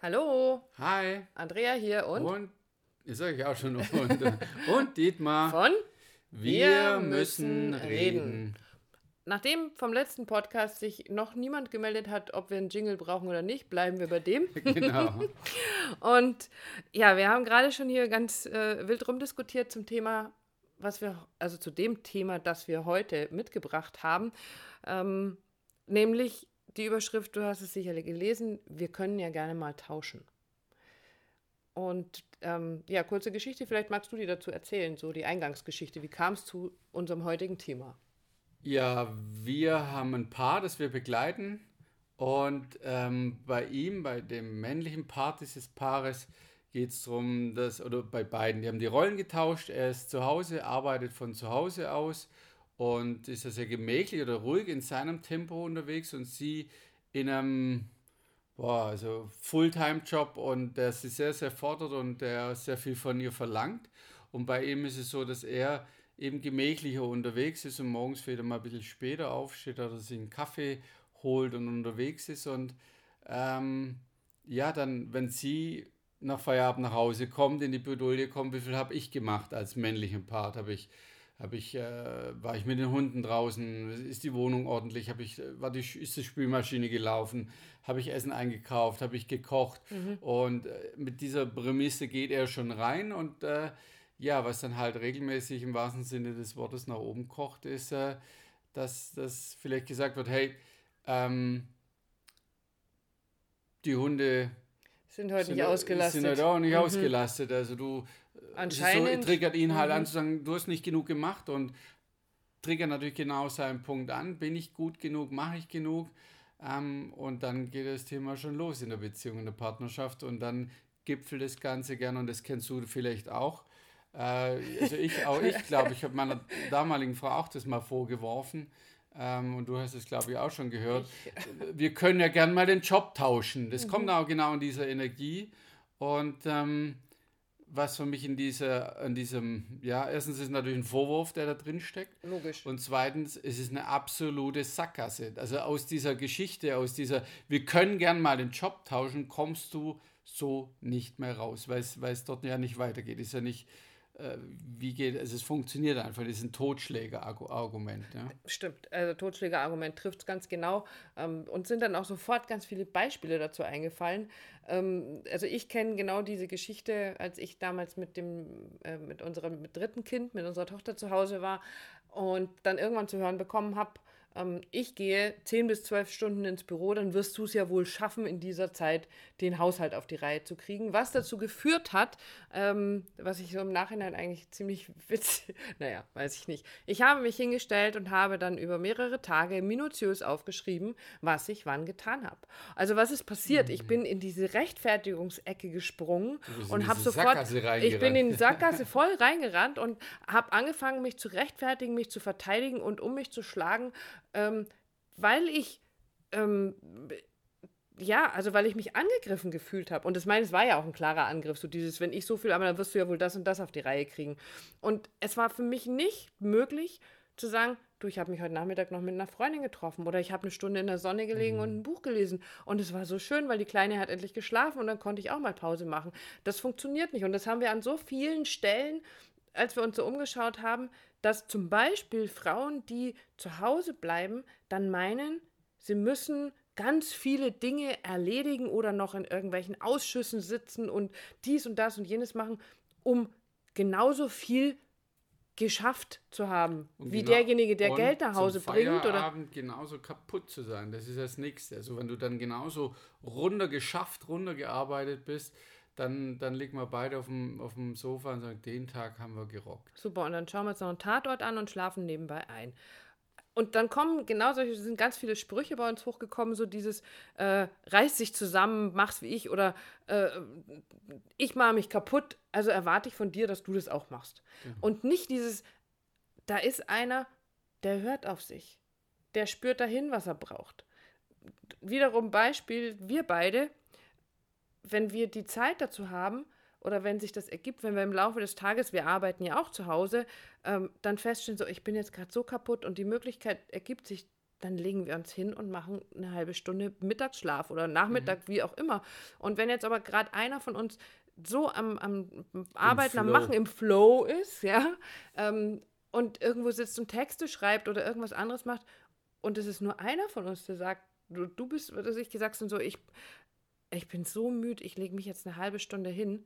Hallo, Hi. Andrea hier und, Und, jetzt sage ich auch schon, und, und Dietmar. von. Wir müssen reden. Nachdem vom letzten Podcast sich noch niemand gemeldet hat, ob wir einen Jingle brauchen oder nicht, bleiben wir bei dem. Genau. Und ja, wir haben gerade schon hier ganz äh, wild rumdiskutiert zum Thema, was wir, also zu dem Thema, das wir heute mitgebracht haben. Ähm, nämlich die Überschrift, du hast es sicherlich gelesen, wir können ja gerne mal tauschen. Und ähm, ja, kurze Geschichte, vielleicht magst du die dazu erzählen, so die Eingangsgeschichte. Wie kam es zu unserem heutigen Thema? Ja, wir haben ein Paar, das wir begleiten. Und ähm, bei ihm, bei dem männlichen Part dieses Paares, geht es darum, dass, oder bei beiden, die haben die Rollen getauscht. Er ist zu Hause, arbeitet von zu Hause aus und ist ja sehr gemächlich oder ruhig in seinem Tempo unterwegs und sie in einem boah, also Fulltime-Job und der sie sehr, sehr fordert und der sehr viel von ihr verlangt. Und bei ihm ist es so, dass er eben gemächlicher unterwegs ist und morgens wieder mal ein bisschen später aufsteht oder sich einen Kaffee holt und unterwegs ist. Und ähm, ja, dann, wenn sie nach Feierabend nach Hause kommt, in die Bredouille kommt, wie viel habe ich gemacht als männlichen Part? Habe ich, habe ich, äh, war ich mit den Hunden draußen? Ist die Wohnung ordentlich? Habe ich, war die, ist die Spülmaschine gelaufen? Habe ich Essen eingekauft? Habe ich gekocht? Und äh, mit dieser Prämisse geht er schon rein und äh, ja, was dann halt regelmäßig im wahrsten Sinne des Wortes nach oben kocht, ist, äh, dass, dass vielleicht gesagt wird, hey, ähm, die Hunde Sind heute sind, nicht ausgelastet. sind halt auch nicht Mhm. ausgelastet. Also du Anscheinend. so, triggert ihn halt Mhm. an zu sagen, du hast nicht genug gemacht und triggert natürlich genau seinen Punkt an. Bin ich gut genug, mache ich genug? Ähm, und dann geht das Thema schon los in der Beziehung, in der Partnerschaft und dann gipfelt das Ganze gern und das kennst du vielleicht auch. Äh, also ich, auch ich glaube, ich habe meiner damaligen Frau auch das mal vorgeworfen. Ähm, und du hast es, glaube ich, auch schon gehört. Wir können ja gern mal den Job tauschen. Das kommt auch genau in dieser Energie. Und ähm, was für mich in dieser, in diesem, ja, erstens ist natürlich ein Vorwurf, der da drin steckt. Logisch. Und zweitens, es ist eine absolute Sackgasse. Also aus dieser Geschichte, aus dieser, wir können gern mal den Job tauschen, kommst du so nicht mehr raus, weil es, weil es dort ja nicht weitergeht. Ist ja nicht, wie geht, also es funktioniert einfach, das ist ein Totschläger-Argument. Ja. Stimmt, also Totschlägerargument trifft es ganz genau. Ähm, und sind dann auch sofort ganz viele Beispiele dazu eingefallen. Ähm, also ich kenne genau diese Geschichte, als ich damals mit dem, äh, mit unserem mit dritten Kind, mit unserer Tochter zu Hause war und dann irgendwann zu hören bekommen habe, ähm, ich gehe 10 bis 12 Stunden ins Büro, dann wirst du es ja wohl schaffen, in dieser Zeit den Haushalt auf die Reihe zu kriegen. Was dazu geführt hat, ähm, was ich so im Nachhinein eigentlich ziemlich witzig, naja, weiß ich nicht. Ich habe mich hingestellt und habe dann über mehrere Tage minutiös aufgeschrieben, was ich wann getan habe. Also was ist passiert? Ich bin in diese Rechtfertigungsecke gesprungen und habe sofort, Sackgasse ich bin in die Sackgasse voll reingerannt und habe angefangen, mich zu rechtfertigen, mich zu verteidigen und um mich zu schlagen, ähm, weil ich ähm, ja, also weil ich mich angegriffen gefühlt habe. Und das meine, es war ja auch ein klarer Angriff, so dieses, wenn ich so viel, aber dann wirst du ja wohl das und das auf die Reihe kriegen. Und es war für mich nicht möglich zu sagen, du, ich habe mich heute Nachmittag noch mit einer Freundin getroffen oder ich habe eine Stunde in der Sonne gelegen und ein Buch gelesen. Und es war so schön, weil die Kleine hat endlich geschlafen und dann konnte ich auch mal Pause machen. Das funktioniert nicht. Und das haben wir an so vielen Stellen, als wir uns so umgeschaut haben, dass zum Beispiel Frauen, die zu Hause bleiben, dann meinen, sie müssen ganz viele Dinge erledigen oder noch in irgendwelchen Ausschüssen sitzen und dies und das und jenes machen, um genauso viel geschafft zu haben, Und wie genau- derjenige, der Geld nach zum Hause bringt oder genauso kaputt zu sein. Das ist das Nächste. Also wenn du dann genauso runtergeschafft, runtergearbeitet bist, dann, dann liegen wir beide auf dem, auf dem Sofa und sagen, den Tag haben wir gerockt. Super, und dann schauen wir uns noch einen Tatort an und schlafen nebenbei ein. Und dann kommen genau solche, es sind ganz viele Sprüche bei uns hochgekommen, so dieses äh, reiß dich zusammen, mach's wie ich oder äh, ich mache mich kaputt, also erwarte ich von dir, dass du das auch machst. Und nicht dieses, da ist einer, der hört auf sich, der spürt dahin, was er braucht. Wiederum Beispiel, wir beide, wenn wir die Zeit dazu haben oder wenn sich das ergibt, wenn wir im Laufe des Tages, wir arbeiten ja auch zu Hause, ähm, dann feststellen, so, ich bin jetzt gerade so kaputt und die Möglichkeit ergibt sich, dann legen wir uns hin und machen eine halbe Stunde Mittagsschlaf oder Nachmittag, mhm. wie auch immer. Und wenn jetzt aber gerade einer von uns so am, am Arbeiten, am Machen im Flow ist, ja, ähm, und irgendwo sitzt und Texte schreibt oder irgendwas anderes macht, und es ist nur einer von uns, der sagt, du, du bist, dass ich gesagt habe, so, ich, ich bin so müde, ich lege mich jetzt eine halbe Stunde hin,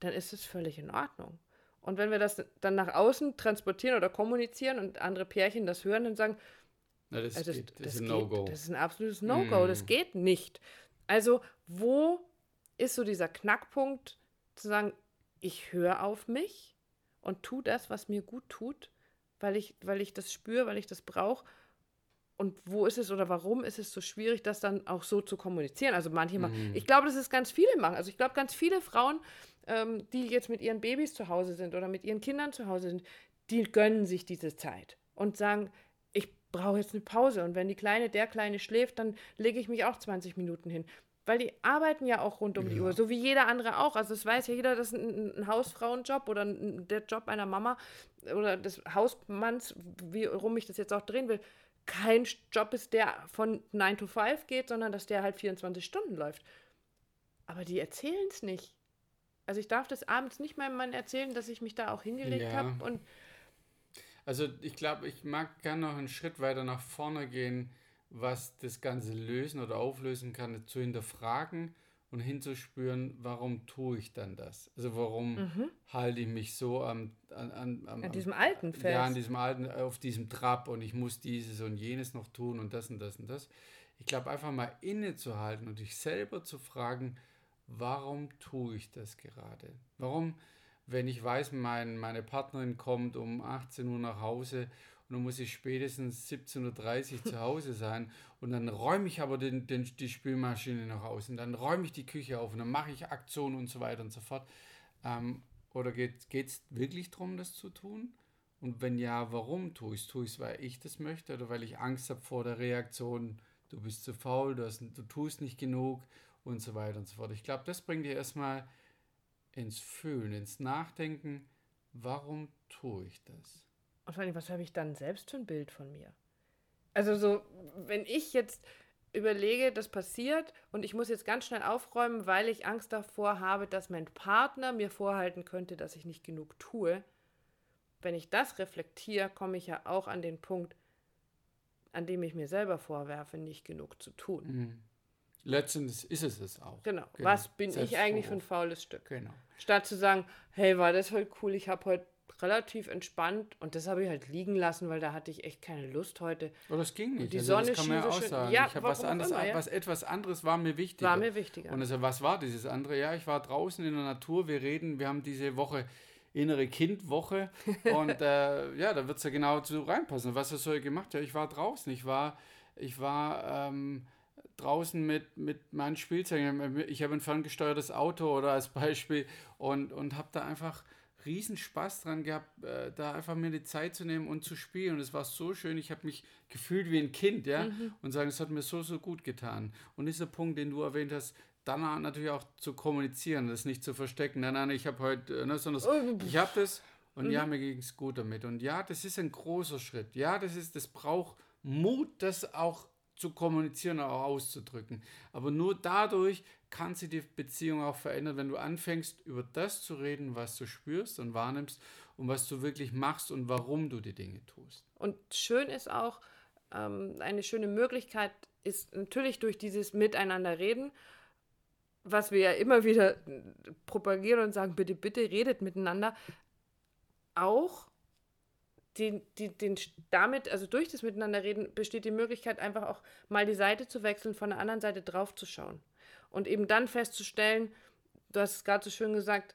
dann ist es völlig in Ordnung. Und wenn wir das dann nach außen transportieren oder kommunizieren und andere Pärchen das hören, dann sagen, Na, das, also geht, das, das, ist ein No-Go. das ist ein absolutes No-Go, mm. das geht nicht. Also wo ist so dieser Knackpunkt zu sagen, ich höre auf mich und tue das, was mir gut tut, weil ich, weil ich das spüre, weil ich das brauche. Und wo ist es oder warum ist es so schwierig, das dann auch so zu kommunizieren? Also manche mm. machen, ich glaube, dass es ganz viele machen. Also ich glaube, ganz viele Frauen ähm, die jetzt mit ihren Babys zu Hause sind oder mit ihren Kindern zu Hause sind, die gönnen sich diese Zeit und sagen, ich brauche jetzt eine Pause. Und wenn die Kleine, der Kleine schläft, dann lege ich mich auch 20 Minuten hin. Weil die arbeiten ja auch rund um ja. die Uhr, so wie jeder andere auch. Also es weiß ja jeder, dass ein, ein Hausfrauenjob oder ein, der Job einer Mama oder des Hausmanns, wie rum ich das jetzt auch drehen will, kein Job ist, der von 9 to 5 geht, sondern dass der halt 24 Stunden läuft. Aber die erzählen es nicht. Also ich darf das abends nicht meinem Mann erzählen, dass ich mich da auch hingelegt ja. habe und also ich glaube, ich mag gerne noch einen Schritt weiter nach vorne gehen, was das Ganze lösen oder auflösen kann, zu hinterfragen und hinzuspüren, warum tue ich dann das? Also warum mhm. halte ich mich so am, an, an, am, an diesem alten fest? Ja, an diesem alten, auf diesem Trab und ich muss dieses und jenes noch tun und das und das und das. Ich glaube, einfach mal innezuhalten und dich selber zu fragen, warum tue ich das gerade? Warum, wenn ich weiß, mein, meine Partnerin kommt um 18 Uhr nach Hause und dann muss ich spätestens 17.30 Uhr zu Hause sein und dann räume ich aber den, den, die Spülmaschine nach Hause und dann räume ich die Küche auf und dann mache ich Aktionen und so weiter und so fort. Ähm, oder geht es wirklich darum, das zu tun? Und wenn ja, warum tue ich es? Tue ich es, weil ich das möchte oder weil ich Angst habe vor der Reaktion, du bist zu faul, du, hast, du tust nicht genug und so weiter und so fort. Ich glaube, das bringt dir erstmal ins Fühlen, ins Nachdenken, warum tue ich das? Und vor allem, was habe ich dann selbst für ein Bild von mir? Also so, wenn ich jetzt überlege, das passiert und ich muss jetzt ganz schnell aufräumen, weil ich Angst davor habe, dass mein Partner mir vorhalten könnte, dass ich nicht genug tue. Wenn ich das reflektiere, komme ich ja auch an den Punkt, an dem ich mir selber vorwerfe, nicht genug zu tun. Mhm. Letztendlich ist es es auch. Genau. genau. Was bin ich eigentlich für ein faules Stück? Genau. Statt zu sagen, hey, war das heute cool, ich habe heute relativ entspannt und das habe ich halt liegen lassen, weil da hatte ich echt keine Lust heute. Oh, das ging nicht. Und die also, Sonne das kann man ja auch sagen. Ja, ich habe was anderes, immer, ja? was etwas anderes war mir wichtiger. War mir wichtiger. Und also, was war dieses andere? Ja, ich war draußen in der Natur, wir reden, wir haben diese Woche innere Kindwoche und äh, ja, da wird es ja genau zu reinpassen. Was hast du gemacht? Ja, ich war draußen, ich war, ich war ähm, draußen mit, mit meinen Spielzeugen. Ich habe ein ferngesteuertes Auto oder als Beispiel und, und habe da einfach riesen Spaß dran gehabt, äh, da einfach mir die Zeit zu nehmen und zu spielen. Und es war so schön. Ich habe mich gefühlt wie ein Kind, ja, mhm. und sagen, es hat mir so, so gut getan. Und dieser Punkt, den du erwähnt hast, dann natürlich auch zu kommunizieren, das nicht zu verstecken. Nein, nein, ich habe heute, ne, sondern oh, ich habe das und mhm. ja, mir ging es gut damit. Und ja, das ist ein großer Schritt. Ja, das ist, das braucht Mut, das auch zu kommunizieren, auch auszudrücken. Aber nur dadurch kann sich die Beziehung auch verändern, wenn du anfängst, über das zu reden, was du spürst und wahrnimmst und was du wirklich machst und warum du die Dinge tust. Und schön ist auch, ähm, eine schöne Möglichkeit ist natürlich durch dieses Miteinander reden, was wir ja immer wieder propagieren und sagen, bitte, bitte redet miteinander, auch den, den, den, damit, also durch das Miteinanderreden, besteht die Möglichkeit, einfach auch mal die Seite zu wechseln, von der anderen Seite drauf zu schauen. Und eben dann festzustellen, du hast es gerade so schön gesagt,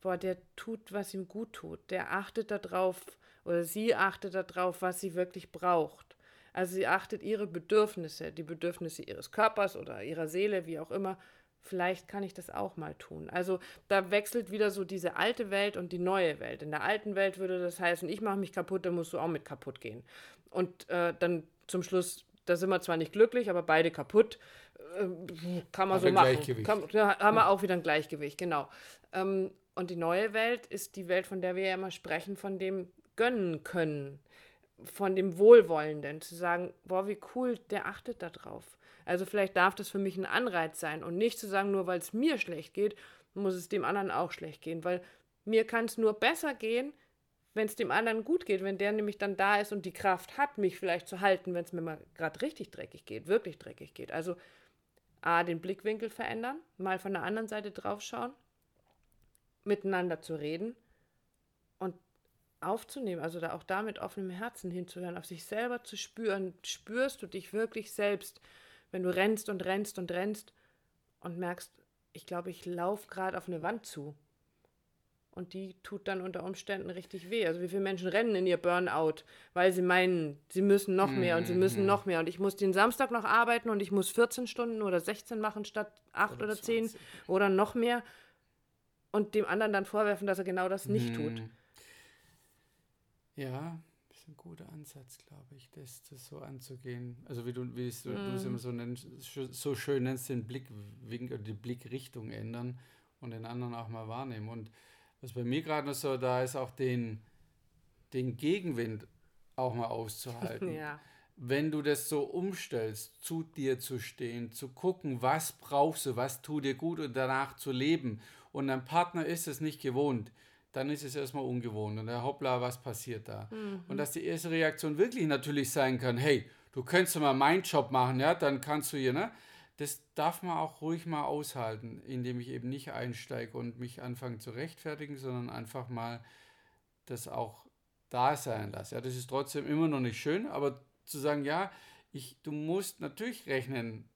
boah, der tut, was ihm gut tut. Der achtet darauf oder sie achtet darauf, was sie wirklich braucht. Also sie achtet ihre Bedürfnisse, die Bedürfnisse ihres Körpers oder ihrer Seele, wie auch immer, vielleicht kann ich das auch mal tun. Also da wechselt wieder so diese alte Welt und die neue Welt. In der alten Welt würde das heißen, ich mache mich kaputt, dann musst du auch mit kaputt gehen. Und äh, dann zum Schluss, da sind wir zwar nicht glücklich, aber beide kaputt. Äh, kann man aber so machen. Kann, da haben wir auch wieder ein Gleichgewicht, genau. Ähm, und die neue Welt ist die Welt, von der wir ja immer sprechen, von dem gönnen können. von dem Wohlwollenden, zu sagen, boah, wie cool, der achtet da drauf. Also vielleicht darf das für mich ein Anreiz sein und nicht zu sagen, nur weil es mir schlecht geht, muss es dem anderen auch schlecht gehen, weil mir kann es nur besser gehen, wenn es dem anderen gut geht, wenn der nämlich dann da ist und die Kraft hat, mich vielleicht zu halten, wenn es mir mal gerade richtig dreckig geht, wirklich dreckig geht. Also A, den Blickwinkel verändern, mal von der anderen Seite draufschauen, miteinander zu reden und aufzunehmen, also da auch da mit offenem Herzen hinzuhören, auf sich selber zu spüren. Spürst du dich wirklich selbst, wenn du rennst und rennst und rennst und merkst, ich glaube, ich laufe gerade auf eine Wand zu. Und die tut dann unter Umständen richtig weh. Also wie viele Menschen rennen in ihr Burnout, weil sie meinen, sie müssen noch mehr und sie müssen mhm. noch mehr. Und ich muss den Samstag noch arbeiten und ich muss 14 Stunden oder 16 machen statt 8 oder, oder 10 oder noch mehr. Und dem anderen dann vorwerfen, dass er genau das nicht hm. tut. Ja, das ist ein guter Ansatz, glaube ich, das, das so anzugehen. Also wie du, wie es, du es immer so nennst, so schön nennst, den Blickwinkel, die Blickrichtung ändern und den anderen auch mal wahrnehmen. Und was bei mir gerade noch so da ist, auch den, den Gegenwind auch mal auszuhalten. ja. Wenn du das so umstellst, zu dir zu stehen, zu gucken, was brauchst du, was tut dir gut und danach zu leben. Und dein Partner ist es nicht gewohnt dann ist es erstmal ungewohnt und der hoppla, was passiert da? Mhm. Und dass die erste Reaktion wirklich natürlich sein kann, hey, du könntest mal meinen Job machen, ja, dann kannst du hier, ne? Das darf man auch ruhig mal aushalten, indem ich eben nicht einsteige und mich anfange zu rechtfertigen, sondern einfach mal das auch da sein lasse. Ja, das ist trotzdem immer noch nicht schön, aber zu sagen, ja, ich, du musst natürlich rechnen,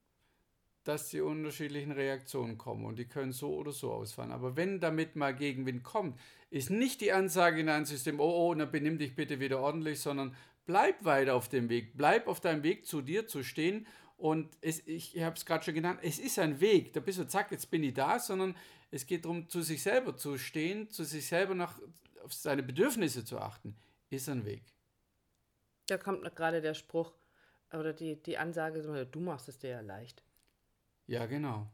dass die unterschiedlichen Reaktionen kommen und die können so oder so ausfallen. Aber wenn damit mal Gegenwind kommt, ist nicht die Ansage in ein System, oh, oh, na benimm dich bitte wieder ordentlich, sondern bleib weiter auf dem Weg, bleib auf deinem Weg zu dir zu stehen und es, ich, ich habe es gerade schon genannt, es ist ein Weg, da bist du, zack, jetzt bin ich da, sondern es geht darum, zu sich selber zu stehen, zu sich selber nach, auf seine Bedürfnisse zu achten, ist ein Weg. Da kommt gerade der Spruch oder die, die Ansage, du machst es dir ja leicht. Ja, genau.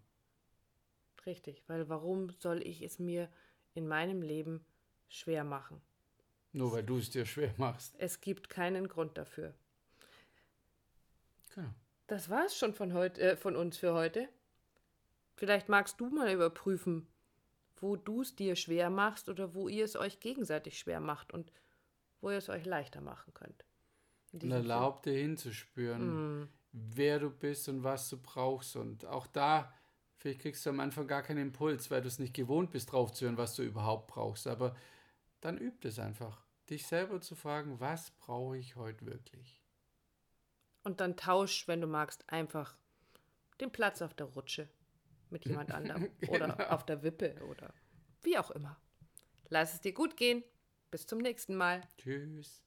Richtig, weil warum soll ich es mir in meinem Leben schwer machen? Nur weil du es dir schwer machst. Es gibt keinen Grund dafür. Genau. Das war es schon von, heut, äh, von uns für heute. Vielleicht magst du mal überprüfen, wo du es dir schwer machst oder wo ihr es euch gegenseitig schwer macht und wo ihr es euch leichter machen könnt. Und erlaub dir hinzuspüren. Mm wer du bist und was du brauchst. Und auch da, vielleicht kriegst du am Anfang gar keinen Impuls, weil du es nicht gewohnt bist, drauf zu hören, was du überhaupt brauchst. Aber dann übt es einfach, dich selber zu fragen, was brauche ich heute wirklich? Und dann tausch, wenn du magst, einfach den Platz auf der Rutsche mit jemand anderem genau. oder auf der Wippe oder wie auch immer. Lass es dir gut gehen. Bis zum nächsten Mal. Tschüss.